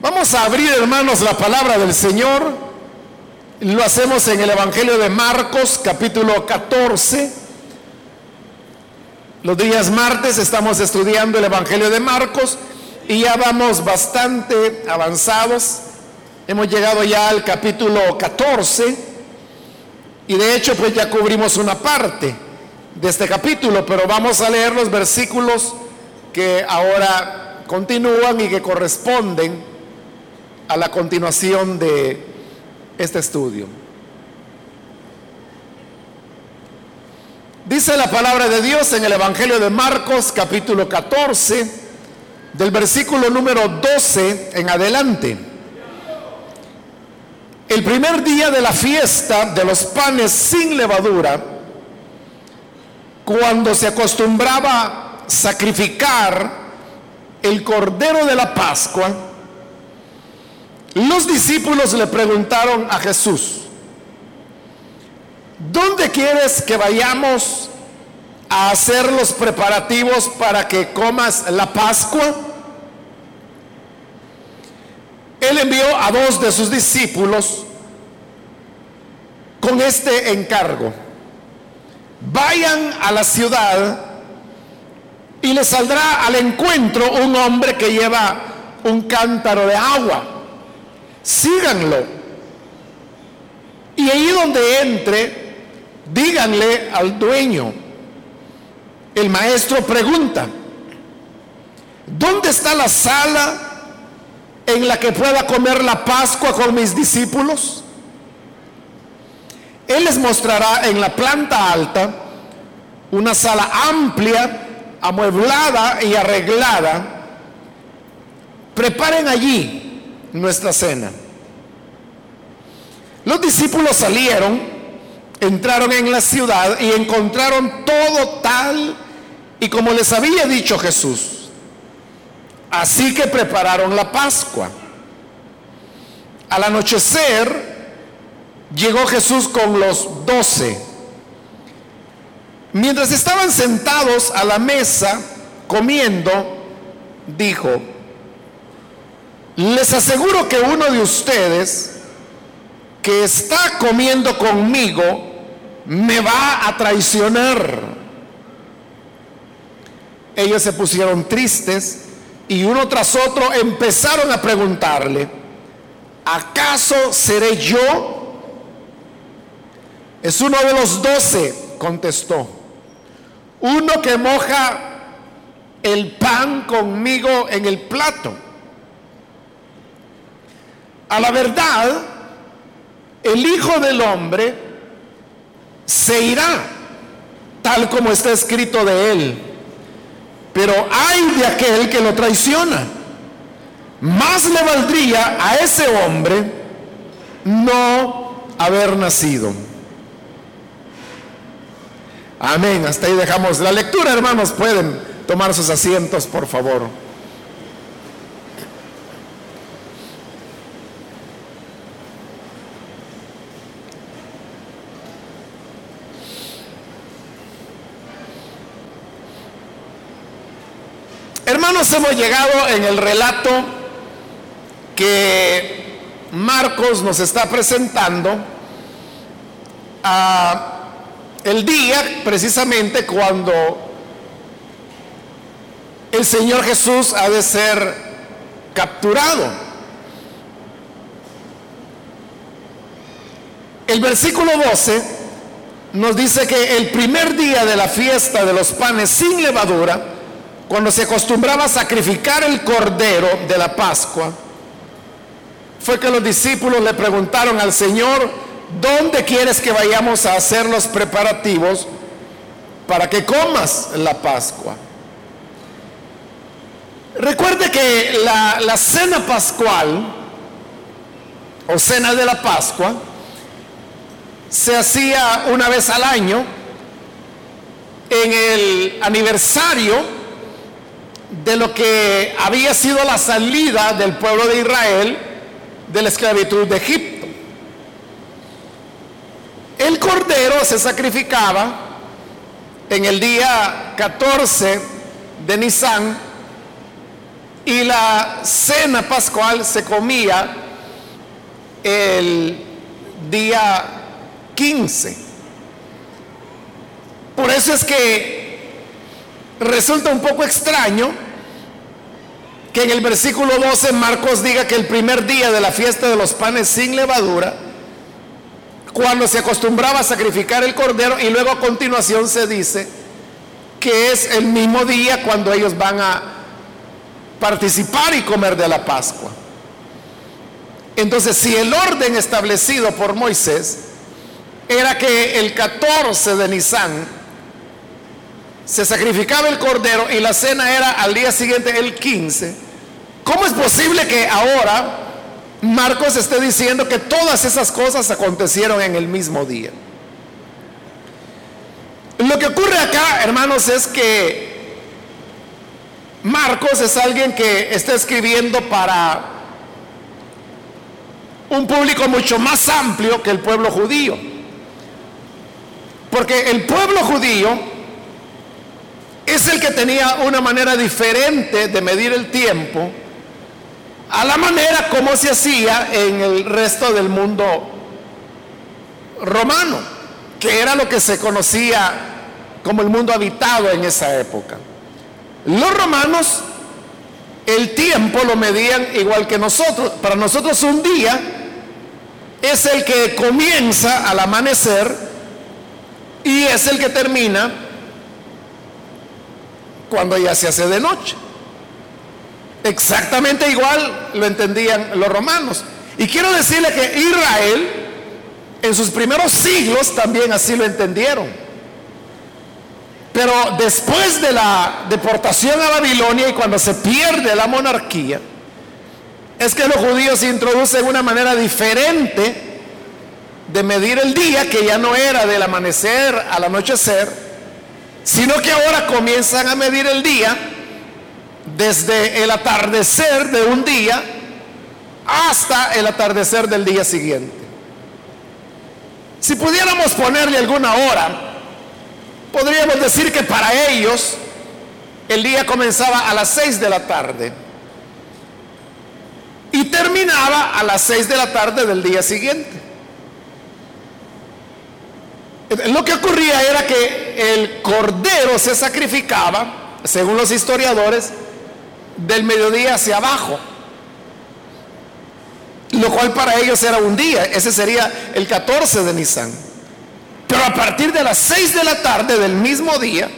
Vamos a abrir, hermanos, la palabra del Señor. Lo hacemos en el Evangelio de Marcos, capítulo 14. Los días martes estamos estudiando el Evangelio de Marcos y ya vamos bastante avanzados. Hemos llegado ya al capítulo 14 y de hecho pues ya cubrimos una parte de este capítulo, pero vamos a leer los versículos que ahora continúan y que corresponden a la continuación de este estudio. Dice la palabra de Dios en el Evangelio de Marcos capítulo 14, del versículo número 12 en adelante. El primer día de la fiesta de los panes sin levadura, cuando se acostumbraba sacrificar el cordero de la Pascua, los discípulos le preguntaron a Jesús, ¿dónde quieres que vayamos a hacer los preparativos para que comas la Pascua? Él envió a dos de sus discípulos con este encargo. Vayan a la ciudad y le saldrá al encuentro un hombre que lleva un cántaro de agua síganlo. Y ahí donde entre, díganle al dueño. El maestro pregunta, ¿dónde está la sala en la que pueda comer la Pascua con mis discípulos? Él les mostrará en la planta alta una sala amplia, amueblada y arreglada. Preparen allí nuestra cena. Los discípulos salieron, entraron en la ciudad y encontraron todo tal y como les había dicho Jesús. Así que prepararon la Pascua. Al anochecer llegó Jesús con los doce. Mientras estaban sentados a la mesa comiendo, dijo, les aseguro que uno de ustedes que está comiendo conmigo me va a traicionar. Ellos se pusieron tristes y uno tras otro empezaron a preguntarle, ¿acaso seré yo? Es uno de los doce, contestó. Uno que moja el pan conmigo en el plato. A la verdad, el Hijo del Hombre se irá, tal como está escrito de él. Pero hay de aquel que lo traiciona. Más le valdría a ese hombre no haber nacido. Amén. Hasta ahí dejamos la lectura, hermanos. Pueden tomar sus asientos, por favor. Hemos llegado en el relato que Marcos nos está presentando a el día precisamente cuando el Señor Jesús ha de ser capturado. El versículo 12 nos dice que el primer día de la fiesta de los panes sin levadura, cuando se acostumbraba a sacrificar el cordero de la Pascua, fue que los discípulos le preguntaron al Señor, ¿dónde quieres que vayamos a hacer los preparativos para que comas la Pascua? Recuerde que la, la cena pascual o cena de la Pascua se hacía una vez al año en el aniversario de lo que había sido la salida del pueblo de Israel de la esclavitud de Egipto. El cordero se sacrificaba en el día 14 de Nisan y la cena pascual se comía el día 15. Por eso es que resulta un poco extraño que en el versículo 12 Marcos diga que el primer día de la fiesta de los panes sin levadura, cuando se acostumbraba a sacrificar el cordero y luego a continuación se dice que es el mismo día cuando ellos van a participar y comer de la Pascua. Entonces, si el orden establecido por Moisés era que el 14 de Nisan se sacrificaba el cordero y la cena era al día siguiente el 15, ¿cómo es posible que ahora Marcos esté diciendo que todas esas cosas acontecieron en el mismo día? Lo que ocurre acá, hermanos, es que Marcos es alguien que está escribiendo para un público mucho más amplio que el pueblo judío. Porque el pueblo judío es el que tenía una manera diferente de medir el tiempo a la manera como se hacía en el resto del mundo romano, que era lo que se conocía como el mundo habitado en esa época. Los romanos el tiempo lo medían igual que nosotros. Para nosotros un día es el que comienza al amanecer y es el que termina cuando ya se hace de noche. Exactamente igual lo entendían los romanos. Y quiero decirle que Israel en sus primeros siglos también así lo entendieron. Pero después de la deportación a Babilonia y cuando se pierde la monarquía, es que los judíos introducen una manera diferente de medir el día, que ya no era del amanecer al anochecer, sino que ahora comienzan a medir el día desde el atardecer de un día hasta el atardecer del día siguiente. Si pudiéramos ponerle alguna hora, podríamos decir que para ellos el día comenzaba a las seis de la tarde y terminaba a las seis de la tarde del día siguiente. Lo que ocurría era que el cordero se sacrificaba, según los historiadores, del mediodía hacia abajo. Lo cual para ellos era un día, ese sería el 14 de Nisan. Pero a partir de las 6 de la tarde del mismo día,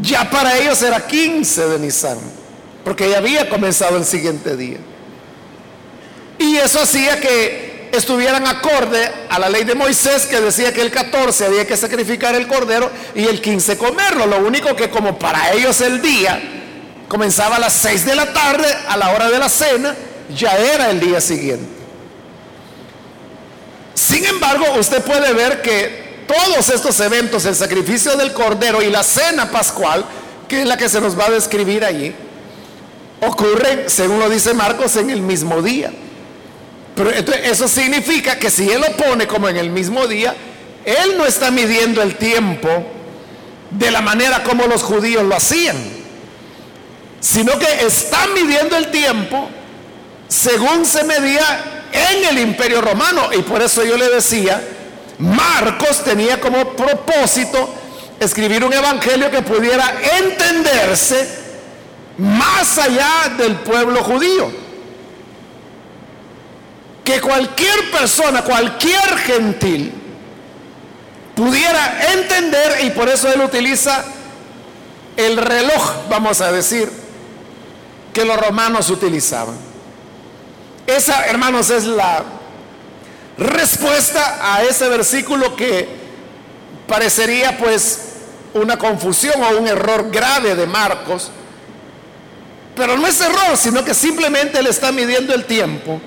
ya para ellos era 15 de Nisan, porque ya había comenzado el siguiente día. Y eso hacía que estuvieran acorde a la ley de Moisés que decía que el 14 había que sacrificar el cordero y el 15 comerlo. Lo único que como para ellos el día comenzaba a las 6 de la tarde, a la hora de la cena, ya era el día siguiente. Sin embargo, usted puede ver que todos estos eventos, el sacrificio del cordero y la cena pascual, que es la que se nos va a describir allí, ocurren, según lo dice Marcos, en el mismo día. Pero eso significa que si Él lo pone como en el mismo día, Él no está midiendo el tiempo de la manera como los judíos lo hacían, sino que está midiendo el tiempo según se medía en el imperio romano. Y por eso yo le decía, Marcos tenía como propósito escribir un evangelio que pudiera entenderse más allá del pueblo judío que cualquier persona, cualquier gentil, pudiera entender y por eso él utiliza el reloj, vamos a decir, que los romanos utilizaban. Esa, hermanos, es la respuesta a ese versículo que parecería pues una confusión o un error grave de Marcos, pero no es error, sino que simplemente le está midiendo el tiempo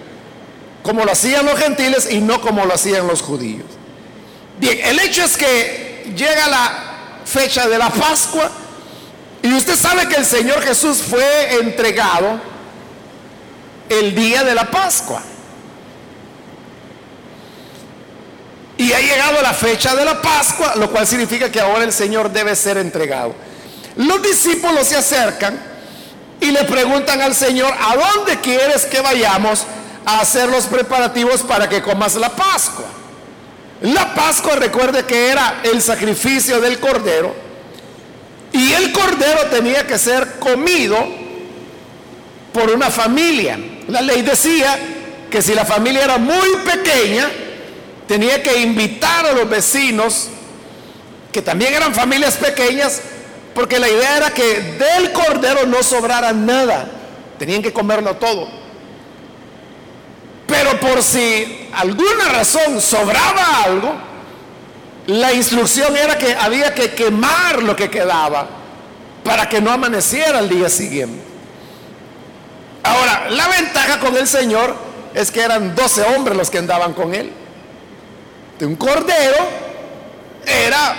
como lo hacían los gentiles y no como lo hacían los judíos. Bien, el hecho es que llega la fecha de la Pascua y usted sabe que el Señor Jesús fue entregado el día de la Pascua. Y ha llegado la fecha de la Pascua, lo cual significa que ahora el Señor debe ser entregado. Los discípulos se acercan y le preguntan al Señor, ¿a dónde quieres que vayamos a hacer los preparativos para que comas la Pascua? La Pascua, recuerde que era el sacrificio del cordero, y el cordero tenía que ser comido por una familia. La ley decía que si la familia era muy pequeña, tenía que invitar a los vecinos, que también eran familias pequeñas, porque la idea era que del cordero no sobrara nada, tenían que comerlo todo. Pero por si alguna razón sobraba algo, la instrucción era que había que quemar lo que quedaba para que no amaneciera al día siguiente. Ahora, la ventaja con el Señor es que eran 12 hombres los que andaban con él. De un cordero era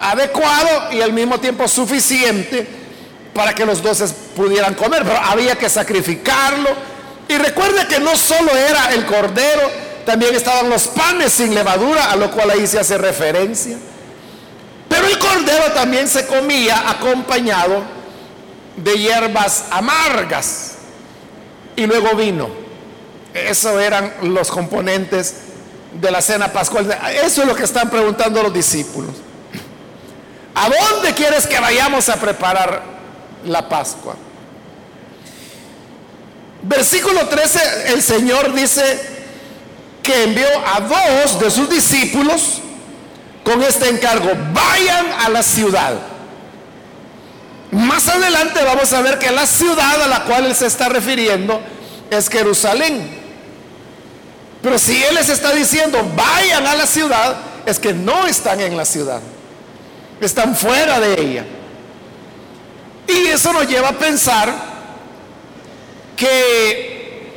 adecuado y al mismo tiempo suficiente para que los 12 pudieran comer, pero había que sacrificarlo. Y recuerde que no solo era el cordero, también estaban los panes sin levadura, a lo cual ahí se hace referencia. Pero el cordero también se comía acompañado de hierbas amargas y luego vino. Eso eran los componentes de la cena pascual. Eso es lo que están preguntando los discípulos. ¿A dónde quieres que vayamos a preparar la Pascua? Versículo 13, el Señor dice que envió a dos de sus discípulos con este encargo, vayan a la ciudad. Más adelante vamos a ver que la ciudad a la cual él se está refiriendo es Jerusalén. Pero si él les está diciendo, vayan a la ciudad, es que no están en la ciudad, están fuera de ella. Y eso nos lleva a pensar que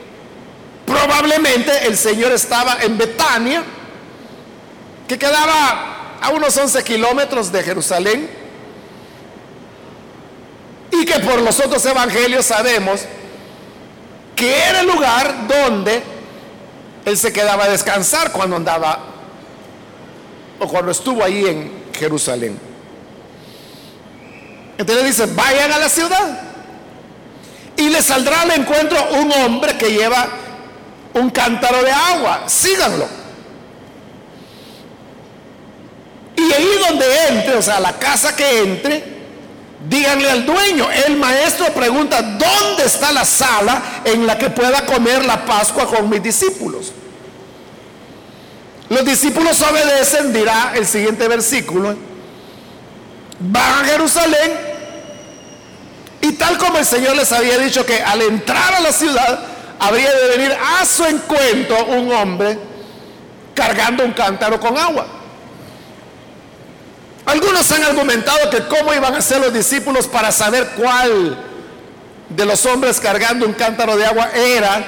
probablemente el Señor estaba en Betania, que quedaba a unos 11 kilómetros de Jerusalén y que por los otros evangelios sabemos que era el lugar donde él se quedaba a descansar cuando andaba o cuando estuvo ahí en Jerusalén. Entonces dice, vayan a la ciudad y le saldrá al encuentro un hombre que lleva un cántaro de agua, síganlo. Y ahí donde entre, o sea, la casa que entre, Díganle al dueño, el maestro pregunta, ¿dónde está la sala en la que pueda comer la Pascua con mis discípulos? Los discípulos obedecen, dirá el siguiente versículo. Van a Jerusalén como el Señor les había dicho que al entrar a la ciudad habría de venir a su encuentro un hombre cargando un cántaro con agua. Algunos han argumentado que cómo iban a ser los discípulos para saber cuál de los hombres cargando un cántaro de agua era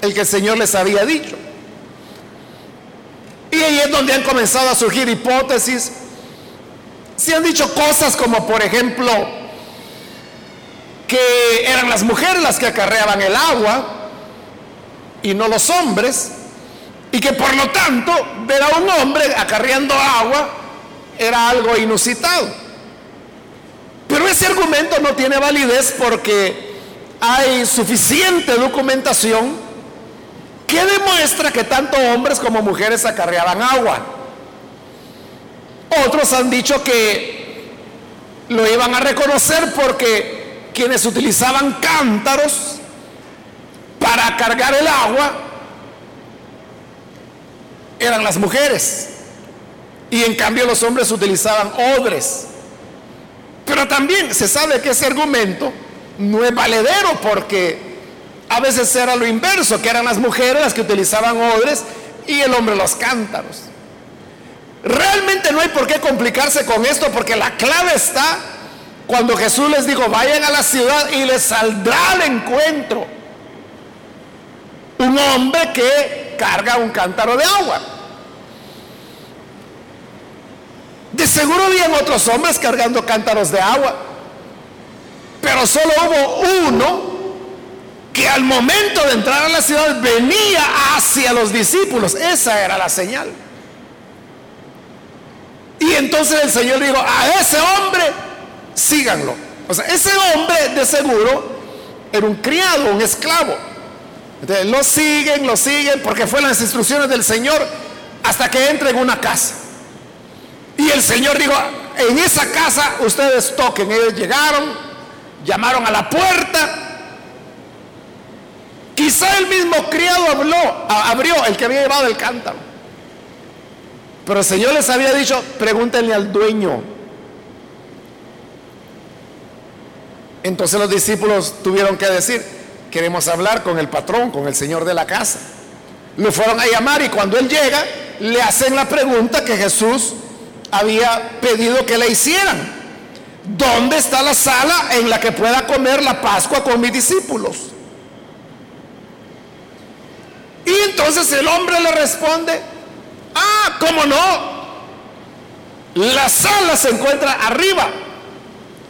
el que el Señor les había dicho. Y ahí es donde han comenzado a surgir hipótesis. Se han dicho cosas como, por ejemplo, que eran las mujeres las que acarreaban el agua y no los hombres, y que por lo tanto ver a un hombre acarreando agua era algo inusitado. Pero ese argumento no tiene validez porque hay suficiente documentación que demuestra que tanto hombres como mujeres acarreaban agua. Otros han dicho que lo iban a reconocer porque quienes utilizaban cántaros para cargar el agua eran las mujeres. Y en cambio los hombres utilizaban odres. Pero también se sabe que ese argumento no es valedero porque a veces era lo inverso, que eran las mujeres las que utilizaban odres y el hombre los cántaros. Realmente no hay por qué complicarse con esto porque la clave está cuando Jesús les dijo, vayan a la ciudad y les saldrá al encuentro un hombre que carga un cántaro de agua. De seguro habían otros hombres cargando cántaros de agua, pero solo hubo uno que al momento de entrar a la ciudad venía hacia los discípulos. Esa era la señal. Y entonces el Señor dijo, a ese hombre síganlo. O sea, ese hombre de seguro era un criado, un esclavo. Entonces lo siguen, lo siguen, porque fueron las instrucciones del Señor hasta que entre en una casa. Y el Señor dijo, en esa casa ustedes toquen. Ellos llegaron, llamaron a la puerta. Quizá el mismo criado habló, abrió el que había llevado el cántaro. Pero el Señor les había dicho, pregúntenle al dueño. Entonces los discípulos tuvieron que decir, queremos hablar con el patrón, con el señor de la casa. Lo fueron a llamar y cuando él llega, le hacen la pregunta que Jesús había pedido que le hicieran. ¿Dónde está la sala en la que pueda comer la Pascua con mis discípulos? Y entonces el hombre le responde, ah, ¿cómo no? La sala se encuentra arriba,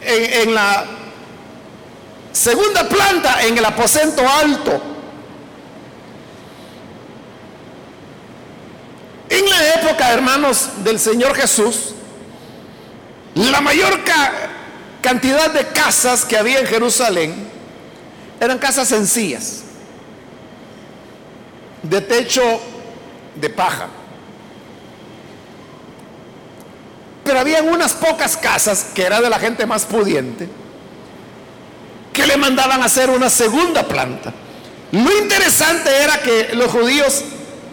en, la segunda planta, en el aposento alto. En la época, hermanos, del Señor Jesús, la mayor cantidad de casas que había en Jerusalén eran casas sencillas, de techo de paja. Pero había unas pocas casas que era de la gente más pudiente que le mandaban hacer una segunda planta. Lo interesante era que los judíos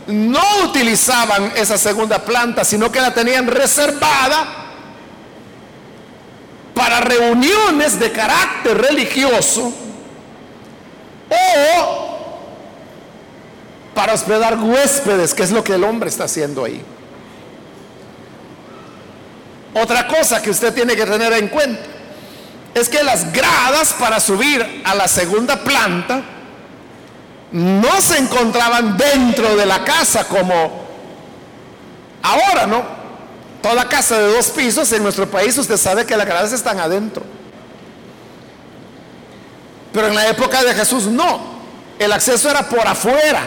no utilizaban esa segunda planta, sino que la tenían reservada para reuniones de carácter religioso o para hospedar huéspedes, que es lo que el hombre está haciendo ahí. Otra cosa que usted tiene que tener en cuenta es que las gradas para subir a la segunda planta no se encontraban dentro de la casa como ahora, ¿no? Toda casa de dos pisos en nuestro país usted sabe que las gradas están adentro. Pero en la época de Jesús no, el acceso era por afuera.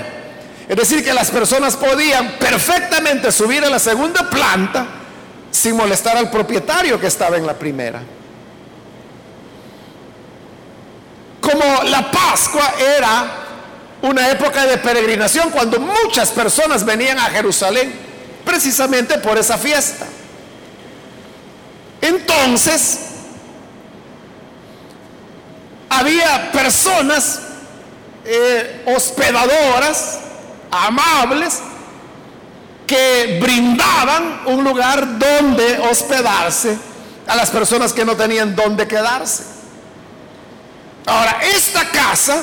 Es decir, que las personas podían perfectamente subir a la segunda planta sin molestar al propietario que estaba en la primera. Como la Pascua era una época de peregrinación cuando muchas personas venían a Jerusalén precisamente por esa fiesta. Entonces, había personas eh, hospedadoras, amables, que brindaban un lugar donde hospedarse a las personas que no tenían donde quedarse. Ahora, esta casa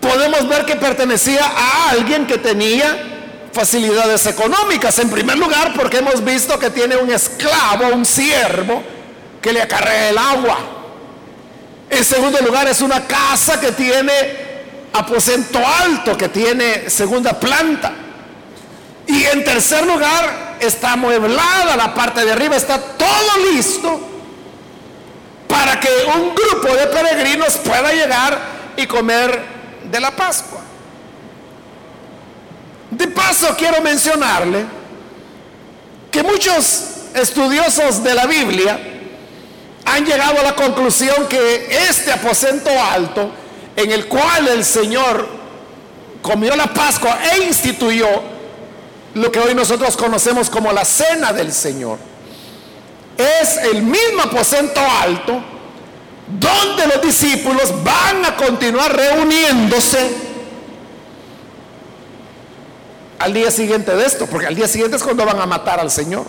podemos ver que pertenecía a alguien que tenía facilidades económicas. En primer lugar, porque hemos visto que tiene un esclavo, un siervo, que le acarrea el agua. En segundo lugar, es una casa que tiene aposento alto, que tiene segunda planta. Y en tercer lugar, está amueblada la parte de arriba, está todo listo para que un grupo de peregrinos pueda llegar y comer de la Pascua. De paso quiero mencionarle que muchos estudiosos de la Biblia han llegado a la conclusión que este aposento alto en el cual el Señor comió la Pascua e instituyó lo que hoy nosotros conocemos como la cena del Señor es el mismo aposento alto donde los discípulos van a continuar reuniéndose al día siguiente de esto, porque al día siguiente es cuando van a matar al Señor.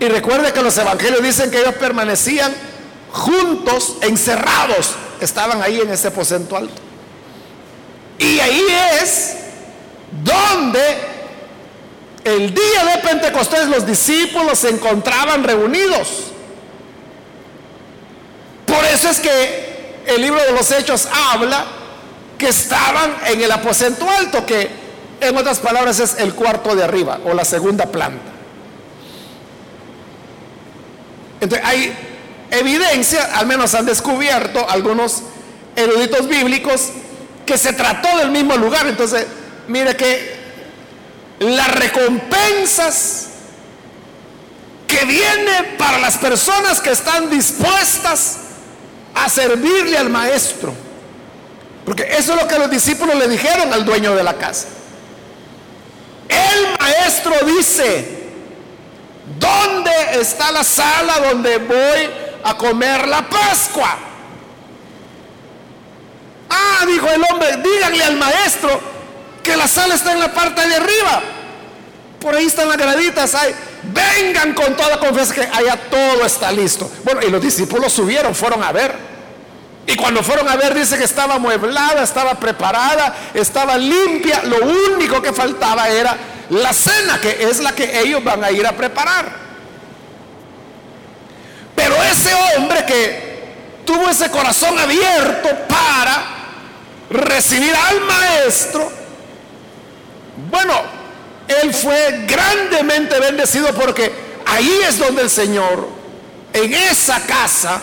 Y recuerde que los evangelios dicen que ellos permanecían juntos, encerrados, estaban ahí en ese aposento alto. Y ahí es donde el día de Pentecostés los discípulos se encontraban reunidos. Por eso es que el libro de los Hechos habla que estaban en el aposento alto, que en otras palabras es el cuarto de arriba o la segunda planta. Entonces hay evidencia, al menos han descubierto algunos eruditos bíblicos, que se trató del mismo lugar. Entonces, mire que las recompensas que viene para las personas que están dispuestas a servirle al maestro. Porque eso es lo que los discípulos le dijeron al dueño de la casa. El maestro dice, ¿dónde está la sala donde voy a comer la Pascua? Ah, dijo el hombre, díganle al maestro que la sala está en la parte de arriba. Por ahí están las graditas. Vengan con toda confianza que allá todo está listo. Bueno, y los discípulos subieron, fueron a ver. Y cuando fueron a ver, dice que estaba amueblada, estaba preparada, estaba limpia. Lo único que faltaba era la cena, que es la que ellos van a ir a preparar. Pero ese hombre que tuvo ese corazón abierto para recibir al maestro, bueno, él fue grandemente bendecido porque ahí es donde el Señor, en esa casa,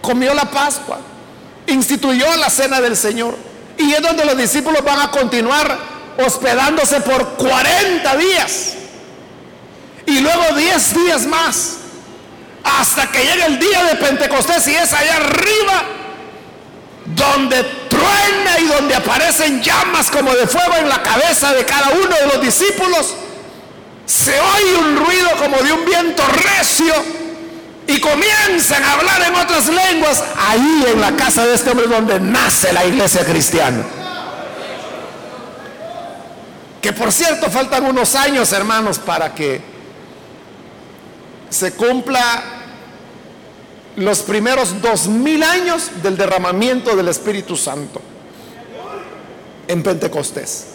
comió la Pascua, instituyó la cena del Señor. Y es donde los discípulos van a continuar hospedándose por 40 días. Y luego 10 días más. Hasta que llegue el día de Pentecostés y es allá arriba donde y donde aparecen llamas como de fuego en la cabeza de cada uno de los discípulos. Se oye un ruido como de un viento recio y comienzan a hablar en otras lenguas, ahí en la casa de este hombre donde nace la iglesia cristiana. Que por cierto faltan unos años, hermanos, para que se cumpla los primeros dos mil años del derramamiento del Espíritu Santo en Pentecostés.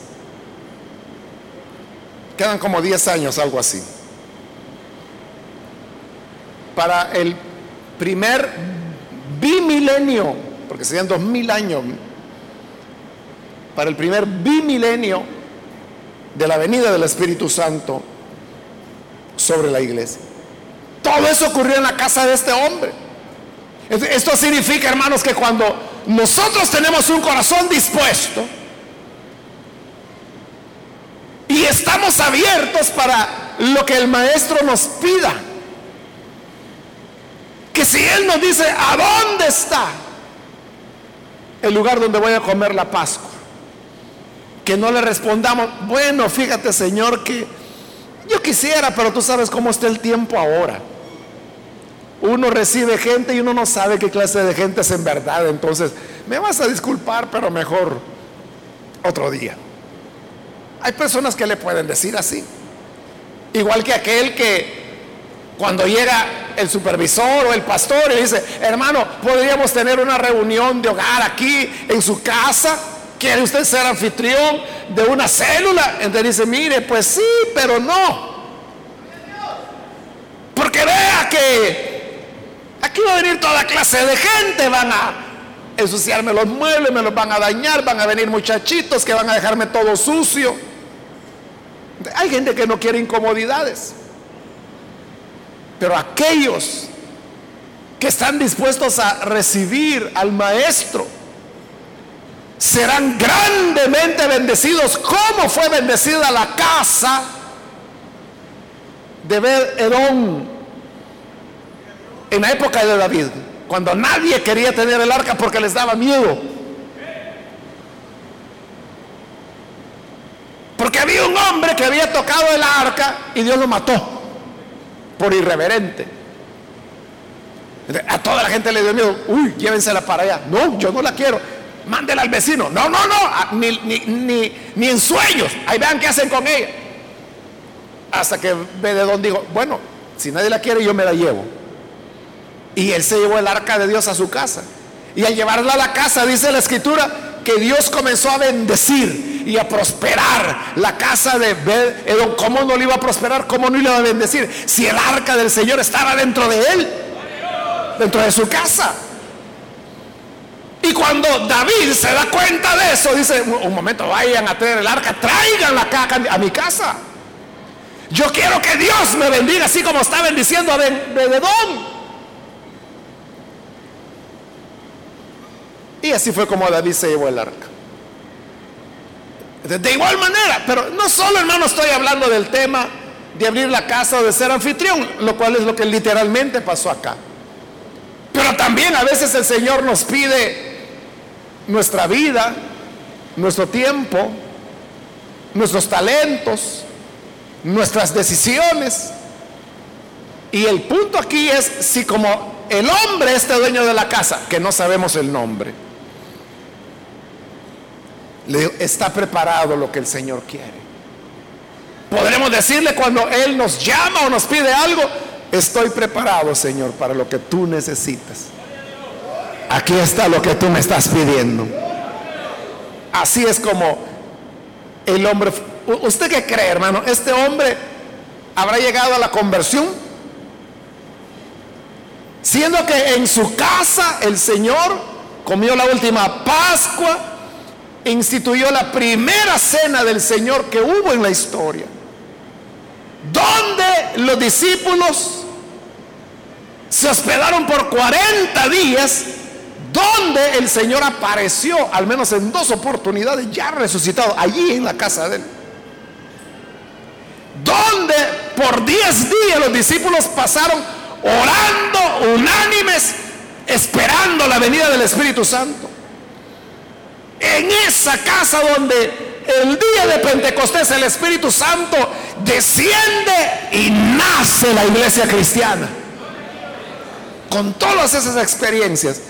Quedan como diez años, algo así para el primer bimilenio, porque serían dos mil años, para el primer bimilenio de la venida del Espíritu Santo sobre la iglesia. Todo eso ocurrió en la casa de este hombre. Esto significa, hermanos, que cuando nosotros tenemos un corazón dispuesto y estamos abiertos para lo que el maestro nos pida, que si Él nos dice, ¿a dónde está el lugar donde voy a comer la Pascua? Que no le respondamos, bueno, fíjate Señor que yo quisiera, pero tú sabes cómo está el tiempo ahora. Uno recibe gente y uno no sabe qué clase de gente es en verdad. Entonces, me vas a disculpar, pero mejor otro día. Hay personas que le pueden decir así. Igual que aquel que cuando llega el supervisor o el pastor y dice, hermano, podríamos tener una reunión de hogar aquí en su casa. ¿Quiere usted ser anfitrión de una célula? Entonces dice, mire, pues sí, pero no. Porque vea que aquí va a venir toda clase de gente, van a ensuciarme los muebles, me los van a dañar, van a venir muchachitos que van a dejarme todo sucio. Hay gente que no quiere incomodidades. Pero aquellos que están dispuestos a recibir al maestro serán grandemente bendecidos como fue bendecida la casa de Edom en la época de David, cuando nadie quería tener el arca porque les daba miedo. Porque había un hombre que había tocado el arca y Dios lo mató por irreverente. A toda la gente le dio miedo, uy, llévensela para allá. No, yo no la quiero. Mándela al vecino. No, no, no, ah, ni, ni, ni, en sueños. Ahí vean qué hacen con ella. Hasta que Bededón dijo, bueno, si nadie la quiere, yo me la llevo. Y él se llevó el arca de Dios a su casa. Y al llevarla a la casa, dice la escritura, que Dios comenzó a bendecir y a prosperar la casa de Edom. ¿Cómo no le iba a prosperar? ¿Cómo no le iba a bendecir? Si el arca del Señor estaba dentro de él, dentro de su casa. Y cuando David se da cuenta de eso, dice, un momento, vayan a tener el arca, traiganla acá a mi casa. Yo quiero que Dios me bendiga así como está bendiciendo a Edom. Y así fue como David se llevó el arca. De igual manera, pero no solo hermano estoy hablando del tema de abrir la casa o de ser anfitrión, lo cual es lo que literalmente pasó acá. Pero también a veces el Señor nos pide nuestra vida, nuestro tiempo, nuestros talentos, nuestras decisiones. Y el punto aquí es si como el hombre este dueño de la casa, que no sabemos el nombre, está preparado lo que el Señor quiere. Podremos decirle cuando Él nos llama o nos pide algo, estoy preparado, Señor, para lo que tú necesitas. Aquí está lo que tú me estás pidiendo. Así es como el hombre... ¿Usted qué cree, hermano? ¿Este hombre habrá llegado a la conversión? Siendo que en su casa el Señor comió la última Pascua, instituyó la primera cena del Señor que hubo en la historia, donde los discípulos se hospedaron por 40 días, donde el Señor apareció al menos en dos oportunidades ya resucitado, allí en la casa de él. Donde por 10 días los discípulos pasaron orando unánimes, esperando la venida del Espíritu Santo. En esa casa donde el día de Pentecostés el Espíritu Santo desciende y nace la iglesia cristiana. Con todas esas experiencias,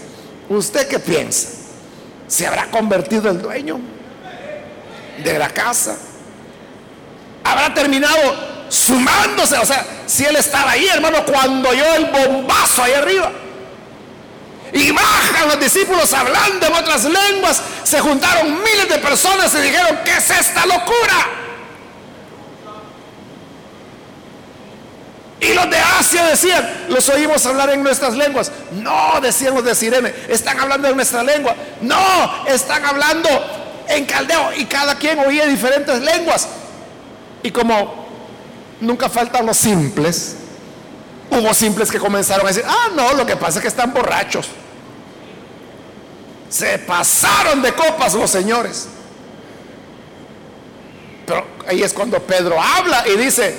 ¿usted qué piensa? ¿Se habrá convertido el dueño de la casa? ¿Habrá terminado sumándose. O sea, si él estaba ahí, hermano, cuando oyó el bombazo ahí arriba. Y bajan los discípulos hablando en otras lenguas. Se juntaron miles de personas y dijeron, ¿qué es esta locura? Y los de Asia decían, los oímos hablar en nuestras lenguas. No, decían los de Sirene, están hablando en nuestra lengua. No, están hablando en caldeo. Y cada quien oía diferentes lenguas. Y como nunca faltan los simples. Hubo simples que comenzaron a decir, ah, no, lo que pasa es que están borrachos. Se pasaron de copas los señores. Pero ahí es cuando Pedro habla y dice,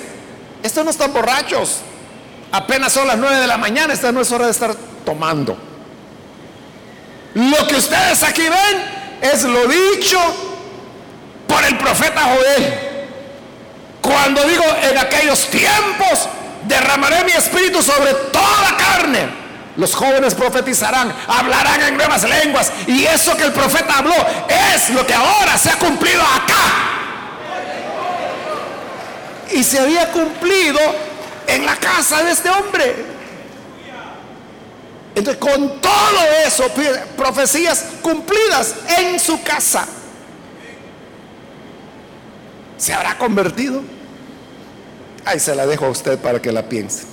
estos no están borrachos. Apenas son las nueve de la mañana, esta no es hora de estar tomando. Lo que ustedes aquí ven es lo dicho por el profeta Joel. Cuando digo en aquellos tiempos, derramaré mi espíritu sobre toda carne. Los jóvenes profetizarán, hablarán en nuevas lenguas. Y eso que el profeta habló es lo que ahora se ha cumplido acá. Y se había cumplido en la casa de este hombre. Entonces, con todo eso, profecías cumplidas en su casa. ¿Se habrá convertido? Ahí se la dejo a usted para que la piense.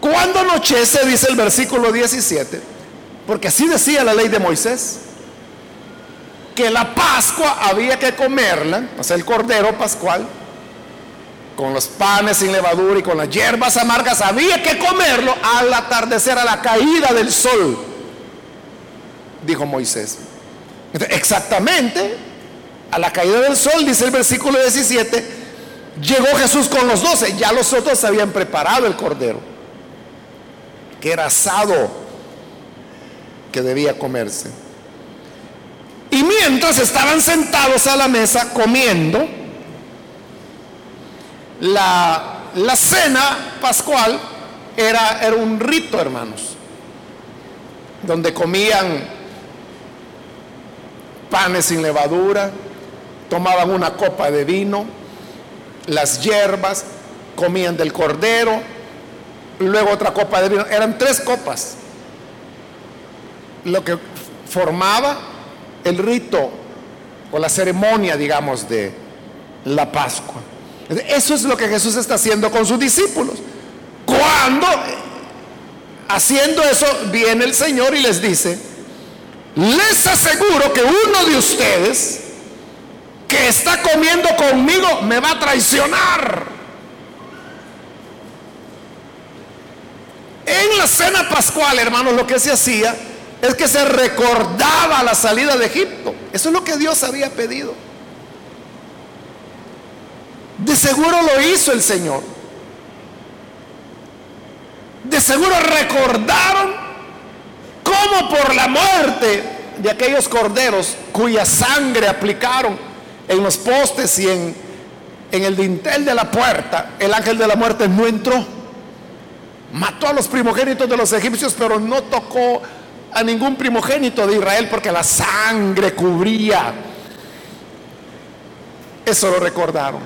Cuando anochece, dice el versículo 17, porque así decía la ley de Moisés, que la Pascua había que comerla, o sea, el cordero pascual, con los panes sin levadura y con las hierbas amargas, había que comerlo al atardecer, a la caída del sol, dijo Moisés exactamente, a la caída del sol, dice el versículo 17, llegó Jesús con los doce. Ya los otros habían preparado el cordero, que era asado, que debía comerse. Y mientras estaban sentados a la mesa comiendo, la, la cena pascual era, era un rito, hermanos, donde comían panes sin levadura, tomaban una copa de vino, las hierbas, comían del cordero, luego otra copa de vino, eran tres copas, lo que formaba el rito o la ceremonia, digamos, de la Pascua. Eso es lo que Jesús está haciendo con sus discípulos. Cuando, haciendo eso, viene el Señor y les dice, les aseguro que uno de ustedes que está comiendo conmigo me va a traicionar. En la cena pascual, hermanos, lo que se hacía es que se recordaba la salida de Egipto. Eso es lo que Dios había pedido. De seguro lo hizo el Señor. De seguro recordaron cómo por la muerte de aquellos corderos cuya sangre aplicaron en los postes y en, el dintel de la puerta, el ángel de la muerte no entró. Mató a los primogénitos de los egipcios, pero no tocó a ningún primogénito de Israel porque la sangre cubría. Eso lo recordaron.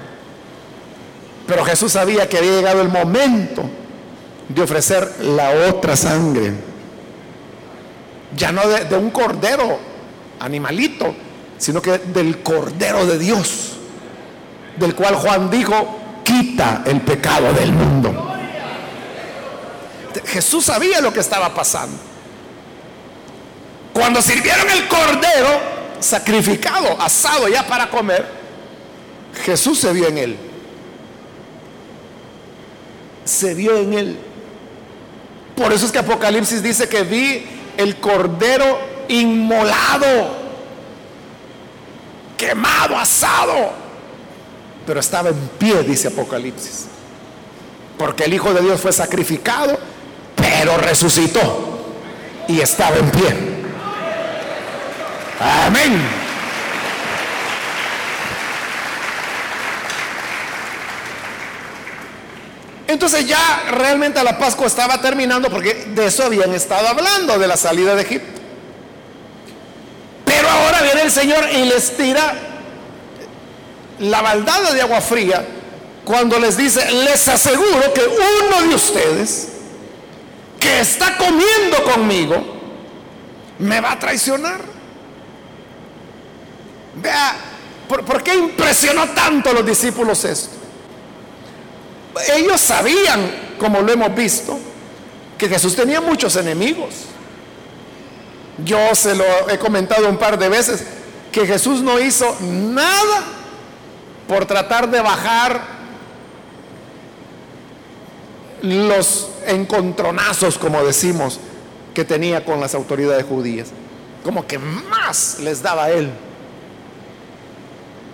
Pero Jesús sabía que había llegado el momento de ofrecer la otra sangre. Ya no de un cordero, animalito, sino que del cordero de Dios, del cual Juan dijo, quita el pecado del mundo. Jesús sabía lo que estaba pasando. Cuando sirvieron el cordero sacrificado, asado ya para comer, Jesús se vio en él. Se vio en él. Por eso es que Apocalipsis dice que vi el cordero inmolado, quemado, asado. Pero estaba en pie, dice Apocalipsis. Porque el Hijo de Dios fue sacrificado pero resucitó y estaba en pie. Amén. Entonces ya realmente la Pascua estaba terminando porque de eso habían estado hablando, de la salida de Egipto. Pero ahora viene el Señor y les tira la baldada de agua fría cuando les dice, les aseguro que uno de ustedes que está comiendo conmigo me va a traicionar. Vea, ¿por, qué impresionó tanto a los discípulos esto? Ellos sabían, como lo hemos visto, que Jesús tenía muchos enemigos. Yo se lo he comentado un par de veces, que Jesús no hizo nada por tratar de bajar los encontronazos, como decimos, que tenía con las autoridades judías. Como que más les daba a él.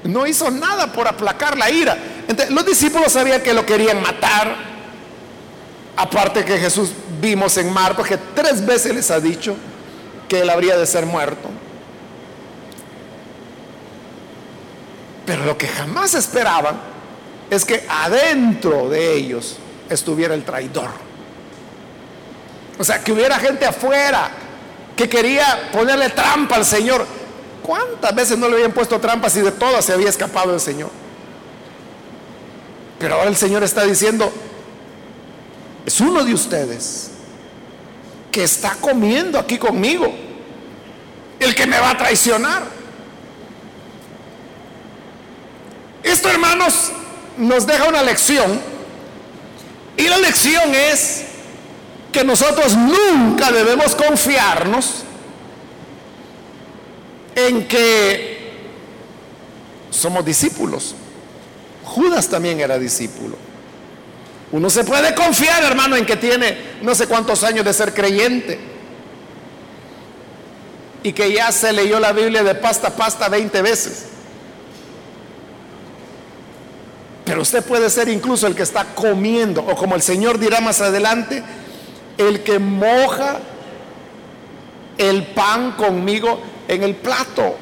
No hizo nada por aplacar la ira. Los discípulos sabían que lo querían matar. Aparte que Jesús vimos en Marcos que tres veces les ha dicho que él habría de ser muerto. Pero lo que jamás esperaban es que adentro de ellos estuviera el traidor. O sea, que hubiera gente afuera que quería ponerle trampa al Señor. ¿Cuántas veces no le habían puesto trampas y de todas se había escapado el Señor? Pero ahora el Señor está diciendo, es uno de ustedes que está comiendo aquí conmigo, el que me va a traicionar. Esto, hermanos, nos deja una lección y la lección es que nosotros nunca debemos confiarnos en que somos discípulos. Judas también era discípulo. Uno se puede confiar, hermano, en que tiene no sé cuántos años de ser creyente y que ya se leyó la Biblia de pasta a pasta 20 veces. Pero usted puede ser incluso el que está comiendo, o como el Señor dirá más adelante, el que moja el pan conmigo en el plato.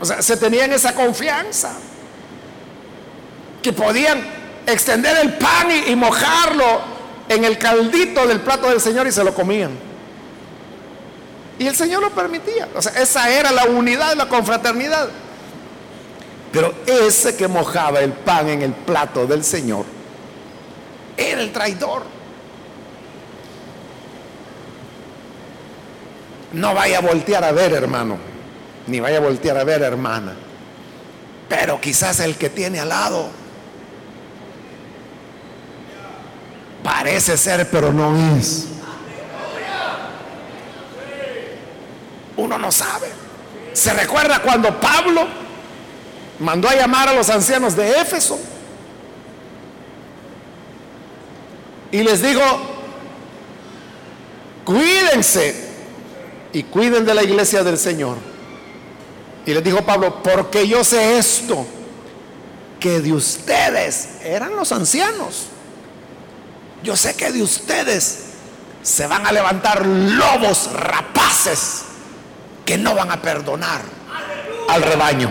O sea, se tenían esa confianza, que podían extender el pan y, mojarlo en el caldito del plato del Señor y se lo comían. Y el Señor lo permitía. O sea, esa era la unidad, la confraternidad. Pero ese que mojaba el pan en el plato del Señor era el traidor. No vaya a voltear a ver, hermano, ni vaya a voltear a ver, hermana. Pero quizás el que tiene al lado parece ser, pero no es. Uno no sabe. Se recuerda cuando Pablo mandó a llamar a los ancianos de Éfeso y les dijo, cuídense y cuiden de la iglesia del Señor. Y les dijo Pablo, porque yo sé esto, que de ustedes eran los ancianos. Yo sé que de ustedes se van a levantar lobos rapaces que no van a perdonar al rebaño.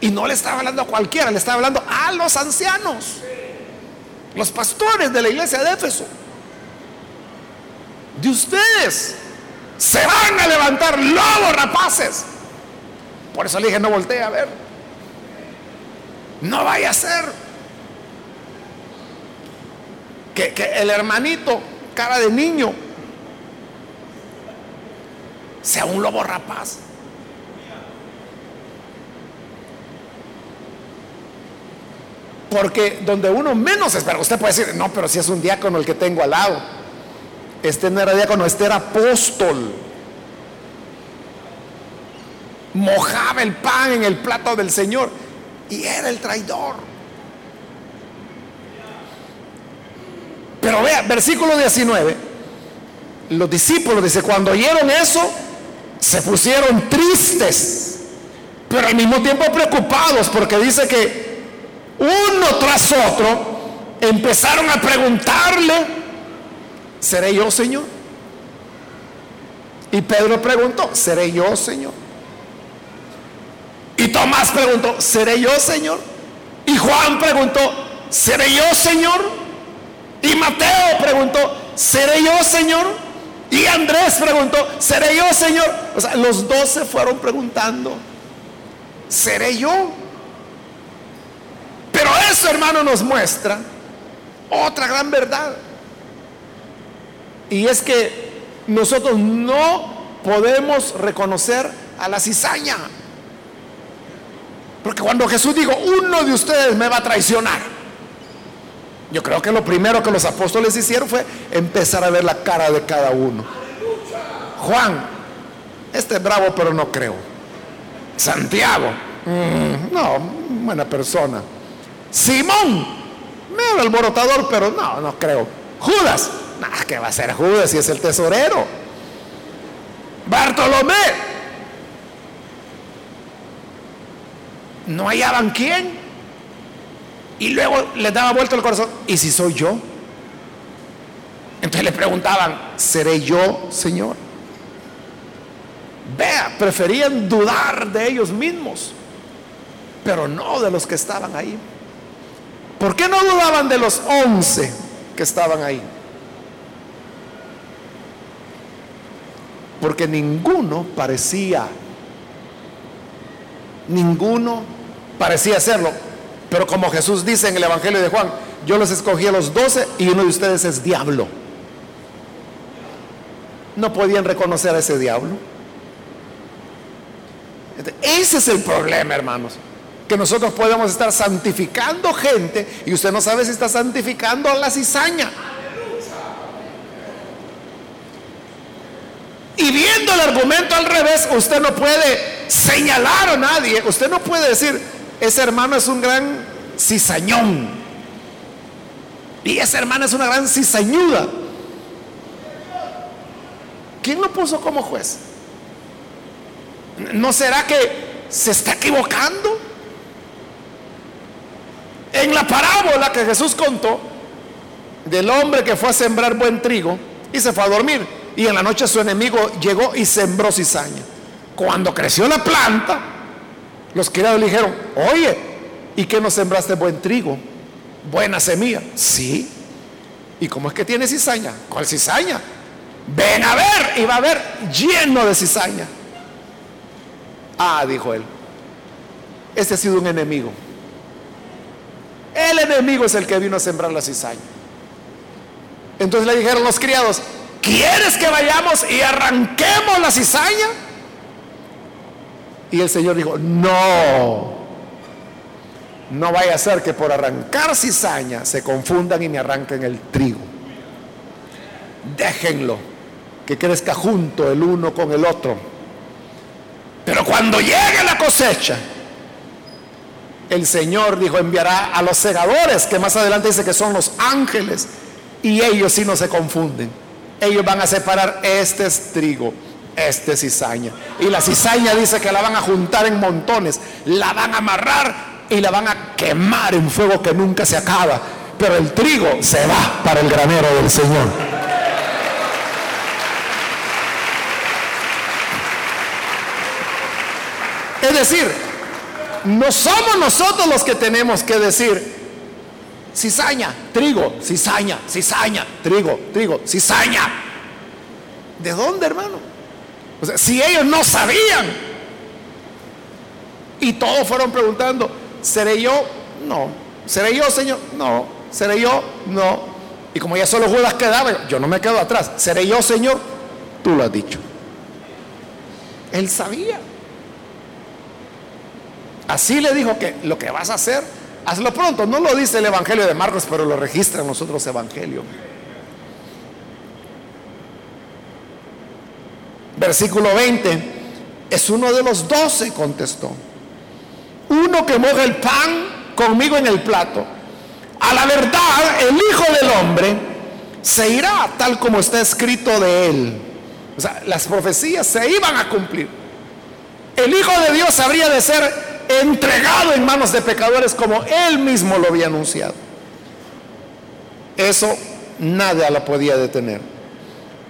Y no le estaba hablando a cualquiera, le estaba hablando a los ancianos, los pastores de la iglesia de Éfeso. De ustedes se van a levantar lobos rapaces. Por eso le dije, no voltee a ver. No vaya a ser que, que el hermanito, cara de niño, sea un lobo rapaz. Porque donde uno menos espera, usted puede decir, no, pero si es un diácono el que tengo al lado. Este no era diácono, este era apóstol. Mojaba el pan en el plato del Señor y era el traidor. Pero vea, versículo 19. Los discípulos, dice, cuando oyeron eso, se pusieron tristes, pero al mismo tiempo preocupados, porque dice que uno tras otro, empezaron a preguntarle, ¿seré yo, Señor? Y Pedro preguntó, ¿seré yo, Señor? Y Tomás preguntó, ¿seré yo, Señor? Y Juan preguntó, ¿seré yo, Señor? Y Mateo preguntó, ¿seré yo, Señor? Y Andrés preguntó, ¿seré yo, Señor? O sea, los dos se fueron preguntando, ¿seré yo? Pero eso, hermano, nos muestra otra gran verdad. Y es que nosotros no podemos reconocer a la cizaña. Porque cuando Jesús dijo, uno de ustedes me va a traicionar. Yo creo que lo primero que los apóstoles hicieron fue empezar a ver la cara de cada uno. Juan, este es bravo, pero no creo. Santiago, mm, no, buena persona. Simón, medio alborotador, pero no, no creo. Judas, nada, que va a ser Judas si es el tesorero? Bartolomé, no hallaban quién. Y luego les daba vuelta el corazón, ¿y si soy yo? Entonces le preguntaban, ¿seré yo, Señor? Vea, preferían dudar de ellos mismos, pero no de los que estaban ahí. ¿Por qué no dudaban de los once que estaban ahí? Porque ninguno parecía, ninguno parecía hacerlo. Pero como Jesús dice en el Evangelio de Juan, yo los escogí a los doce y uno de ustedes es diablo. No podían reconocer a ese diablo. Ese es el problema, hermanos que nosotros podemos estar santificando gente y usted no sabe si está santificando la cizaña. Y viendo el argumento al revés, usted no puede señalar a nadie, usted no puede decir, ese hermano es un gran cizañón. Y esa hermana es una gran cizañuda. ¿Quién lo puso como juez? ¿No será que se está equivocando? En la parábola que Jesús contó del hombre que fue a sembrar buen trigo y se fue a dormir. Y en la noche su enemigo llegó y sembró cizaña. Cuando creció la planta, los criados le dijeron, oye, ¿y qué no sembraste buen trigo? Buena semilla. Sí. ¿Y cómo es que tiene cizaña? ¿Cuál cizaña? Ven a ver y va a ver lleno de cizaña. Ah, dijo él. Este ha sido un enemigo. El enemigo es el que vino a sembrar la cizaña. Entonces le dijeron los criados, ¿quieres que vayamos y arranquemos la cizaña? Y el Señor dijo, no, no vaya a ser que por arrancar cizaña se confundan y me arranquen el trigo. Déjenlo, que crezca junto el uno con el otro. Pero cuando llegue la cosecha, el Señor dijo, enviará a los segadores, que más adelante dice que son los ángeles, y ellos sí no se confunden. Ellos van a separar, este es trigo, este es cizaña. Y la cizaña dice que la van a juntar en montones, la van a amarrar y la van a quemar en fuego que nunca se acaba. Pero el trigo se va para el granero del Señor. Es decir, no somos nosotros los que tenemos que decir, cizaña, trigo, cizaña, cizaña, trigo, trigo, cizaña. ¿De dónde, hermano? O sea, si ellos no sabían y todos fueron preguntando, ¿seré yo? No. ¿Seré yo, Señor? No. ¿Seré yo? No. Y como ya solo Judas quedaba, yo no me quedo atrás. ¿Seré yo, Señor? Tú lo has dicho. Él sabía. Así le dijo que lo que vas a hacer, hazlo pronto. No lo dice el Evangelio de Marcos, pero lo registra en los otros evangelios. Versículo 20. Es uno de los doce, contestó. Uno que moja el pan conmigo en el plato. A la verdad, el Hijo del Hombre se irá tal como está escrito de él. O sea, las profecías se iban a cumplir. El Hijo de Dios habría de ser entregado en manos de pecadores como él mismo lo había anunciado. Eso nada la podía detener.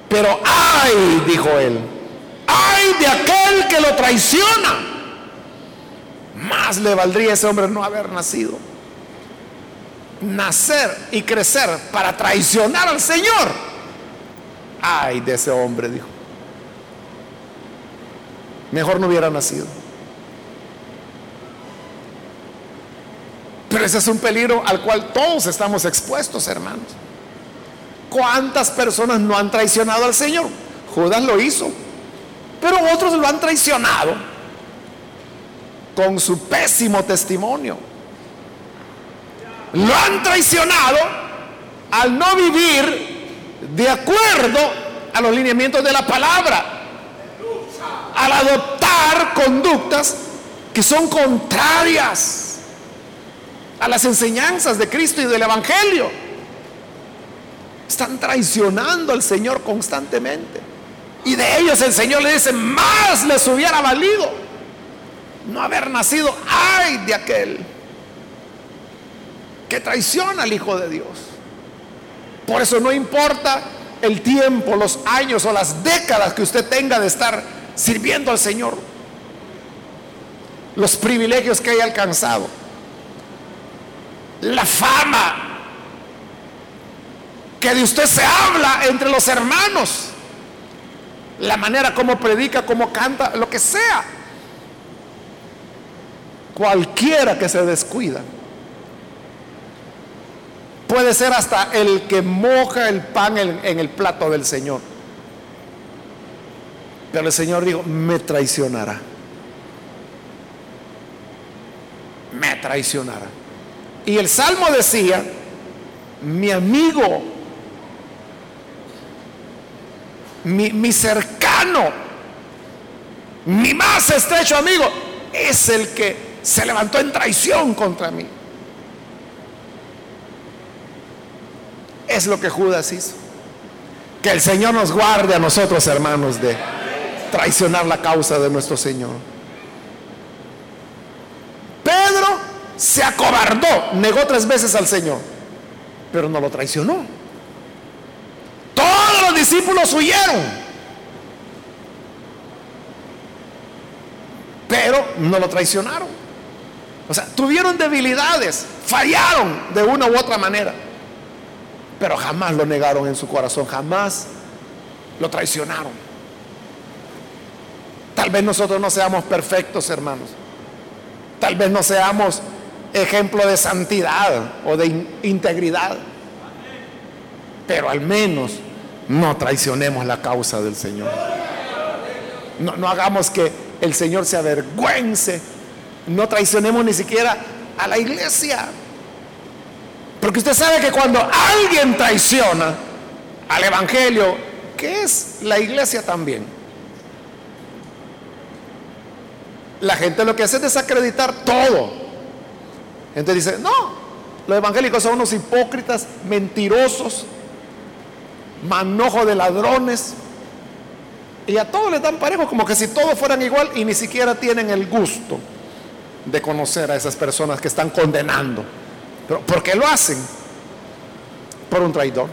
Pero ay, dijo él, ay de aquel que lo traiciona. Más le valdría a ese hombre no haber nacido. Nacer y crecer para traicionar al Señor. Ay de ese hombre, dijo. Mejor no hubiera nacido. Pero ese es un peligro al cual todos estamos expuestos, hermanos. ¿Cuántas personas no han traicionado al Señor? Judas lo hizo. Pero otros lo han traicionado con su pésimo testimonio. Lo han traicionado al no vivir de acuerdo a los lineamientos de la palabra, al adoptar conductas que son contrarias a las enseñanzas de Cristo y del Evangelio. Están traicionando al Señor constantemente. Y de ellos el Señor le dice, más les hubiera valido no haber nacido. Ay de aquel que traiciona al Hijo de Dios. Por eso no importa el tiempo, los años o las décadas que usted tenga de estar sirviendo al Señor, los privilegios que haya alcanzado, la fama que de usted se habla entre los hermanos la manera como predica, como canta, lo que sea. Cualquiera que se descuida. Puede ser hasta el que moja el pan en, en el plato del Señor. Pero el Señor dijo, me traicionará. Me traicionará. Y el Salmo decía, mi amigo mi, cercano, mi más estrecho amigo, es el que se levantó en traición contra mí. Es lo que Judas hizo. Que el Señor nos guarde a nosotros, hermanos, de traicionar la causa de nuestro Señor. Pedro se acobardó, negó tres veces al Señor, pero no lo traicionó discípulos huyeron. Pero no lo traicionaron. O sea, tuvieron debilidades, fallaron de una u otra manera. Pero jamás lo negaron en su corazón, jamás lo traicionaron. Tal vez nosotros no seamos perfectos, hermanos. Tal vez no seamos ejemplo de santidad o de integridad. Pero al menos no traicionemos la causa del Señor. No, hagamos que el Señor se avergüence. No traicionemos ni siquiera a la iglesia. Porque usted sabe que cuando alguien traiciona al Evangelio, que es la iglesia también, la gente lo que hace es desacreditar todo. Entonces dice, no, los evangélicos son unos hipócritas, mentirosos, manojo de ladrones. Y a todos les dan parejo, como que si todos fueran igual y ni siquiera tienen el gusto de conocer a esas personas que están condenando. Pero ¿por qué lo hacen? Por un traidor.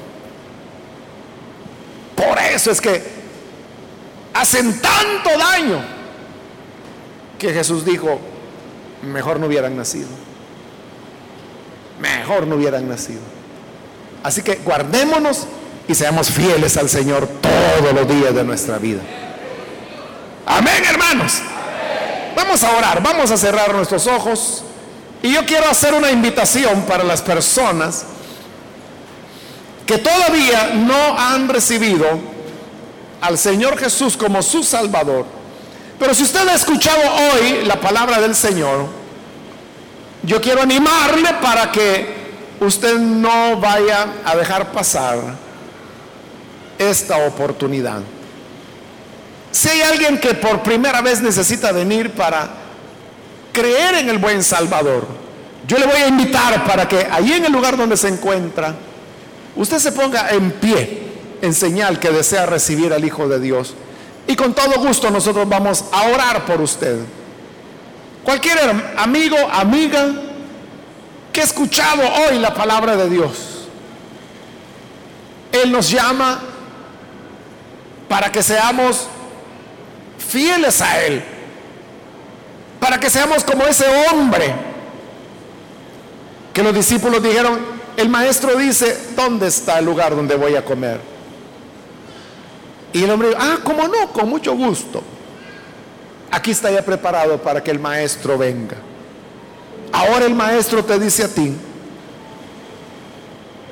Por eso es que hacen tanto daño que Jesús dijo, mejor no hubieran nacido. Mejor no hubieran nacido. Así que guardémonos y seamos fieles al Señor todos los días de nuestra vida. Amén, hermanos. Vamos a orar, vamos a cerrar nuestros ojos. Y yo quiero hacer una invitación para las personas que todavía no han recibido al Señor Jesús como su Salvador. Pero si usted ha escuchado hoy la palabra del Señor, yo quiero animarle para que usted no vaya a dejar pasar esta oportunidad. Si hay alguien que por primera vez necesita venir para creer en el buen Salvador, yo le voy a invitar para que allí en el lugar donde se encuentra, usted se ponga en pie en señal que desea recibir al Hijo de Dios. Y con todo gusto nosotros vamos a orar por usted. Cualquier amigo, amiga que ha escuchado hoy la palabra de Dios, Él nos llama para que seamos fieles a Él, para que seamos como ese hombre que los discípulos dijeron, el maestro dice, ¿dónde está el lugar donde voy a comer? Y el hombre, ah, ¿cómo no? Con mucho gusto. Aquí está ya preparado para que el maestro venga. Ahora el maestro te dice a ti,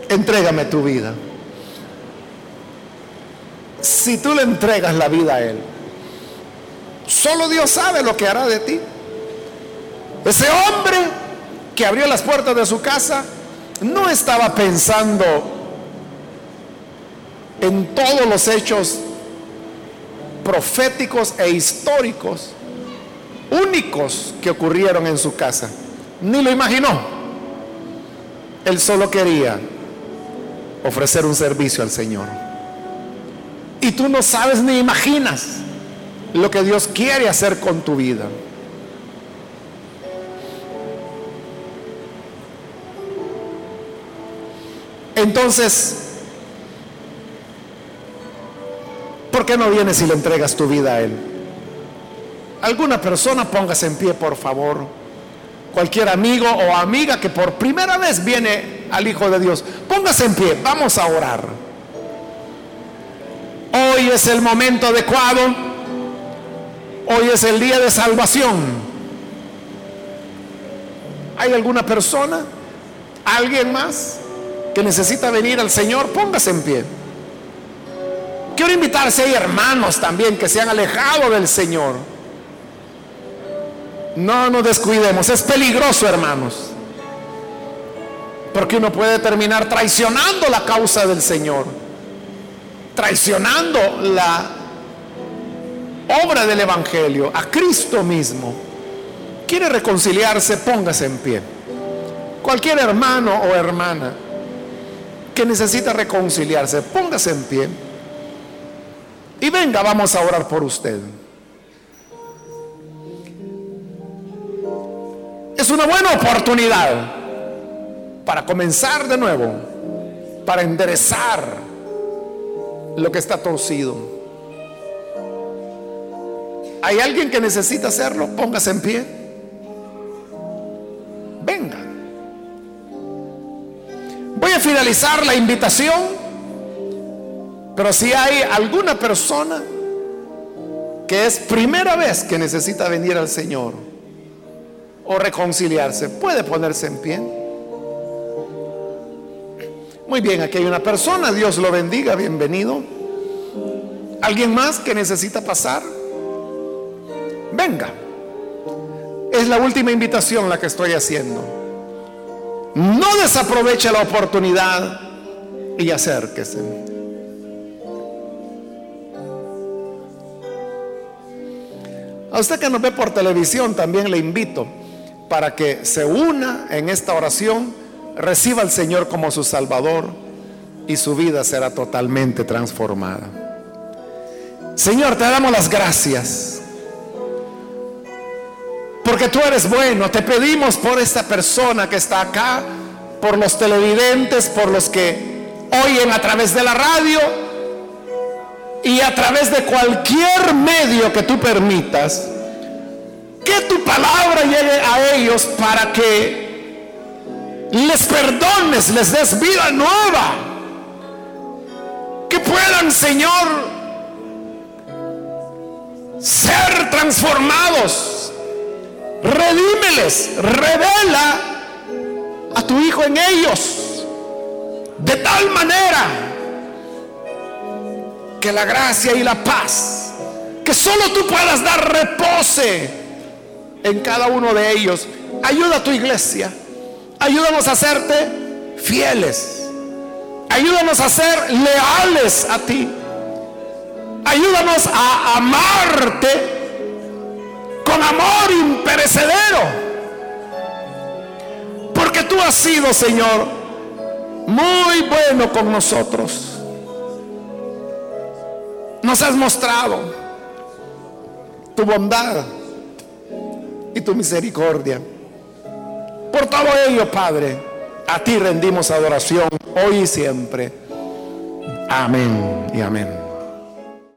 entrégame tu vida. Si tú le entregas la vida a Él, solo Dios sabe lo que hará de ti. Ese hombre que abrió las puertas de su casa no estaba pensando en todos los hechos proféticos e históricos únicos que ocurrieron en su casa. Ni lo imaginó. Él solo quería ofrecer un servicio al Señor. Y tú no sabes ni imaginas lo que Dios quiere hacer con tu vida. Entonces, ¿por qué no vienes y le entregas tu vida a Él? Alguna persona póngase en pie, por favor. Cualquier amigo o amiga que por primera vez viene al Hijo de Dios, póngase en pie, vamos a orar. Hoy es el momento adecuado. Hoy es el día de salvación. ¿Hay alguna persona? ¿Alguien más que necesita venir al Señor? Póngase en pie. Quiero invitar si hay hermanos también que se han alejado del Señor. No nos descuidemos. Es peligroso, hermanos. Porque uno puede terminar traicionando la causa del Señor traicionando la obra del Evangelio, a Cristo mismo, quiere reconciliarse, póngase en pie. Cualquier hermano o hermana que necesita reconciliarse, póngase en pie. Y venga, vamos a orar por usted. Es una buena oportunidad para comenzar de nuevo, para enderezar lo que está torcido. ¿Hay alguien que necesita hacerlo? Póngase en pie. Venga. Voy a finalizar la invitación, pero si hay alguna persona que es primera vez que necesita venir al Señor o reconciliarse, puede ponerse en pie. Muy bien, aquí hay una persona, Dios lo bendiga, bienvenido. ¿Alguien más que necesita pasar? Venga. Es la última invitación la que estoy haciendo. No desaproveche la oportunidad y acérquese. A usted que nos ve por televisión también le invito para que se una en esta oración reciba al Señor como su Salvador y su vida será totalmente transformada. Señor, te damos las gracias. porque tú eres bueno. Te pedimos por esta persona que está acá, por los televidentes, por los que oyen a través de la radio y a través de cualquier medio que tú permitas, que tu palabra llegue a ellos para que les perdones, les des vida nueva, que puedan, Señor, ser transformados. Redímeles, revela a tu Hijo en ellos. De tal manera que la gracia y la paz, que solo tú puedas dar repose en cada uno de ellos. Ayuda a tu iglesia. Ayúdanos a hacerte fieles. Ayúdanos a ser leales a ti. Ayúdanos a amarte con amor imperecedero. Porque tú has sido, Señor, muy bueno con nosotros. Nos has mostrado tu bondad y tu misericordia. Por todo ello, Padre, a ti rendimos adoración hoy y siempre. Amén y amén.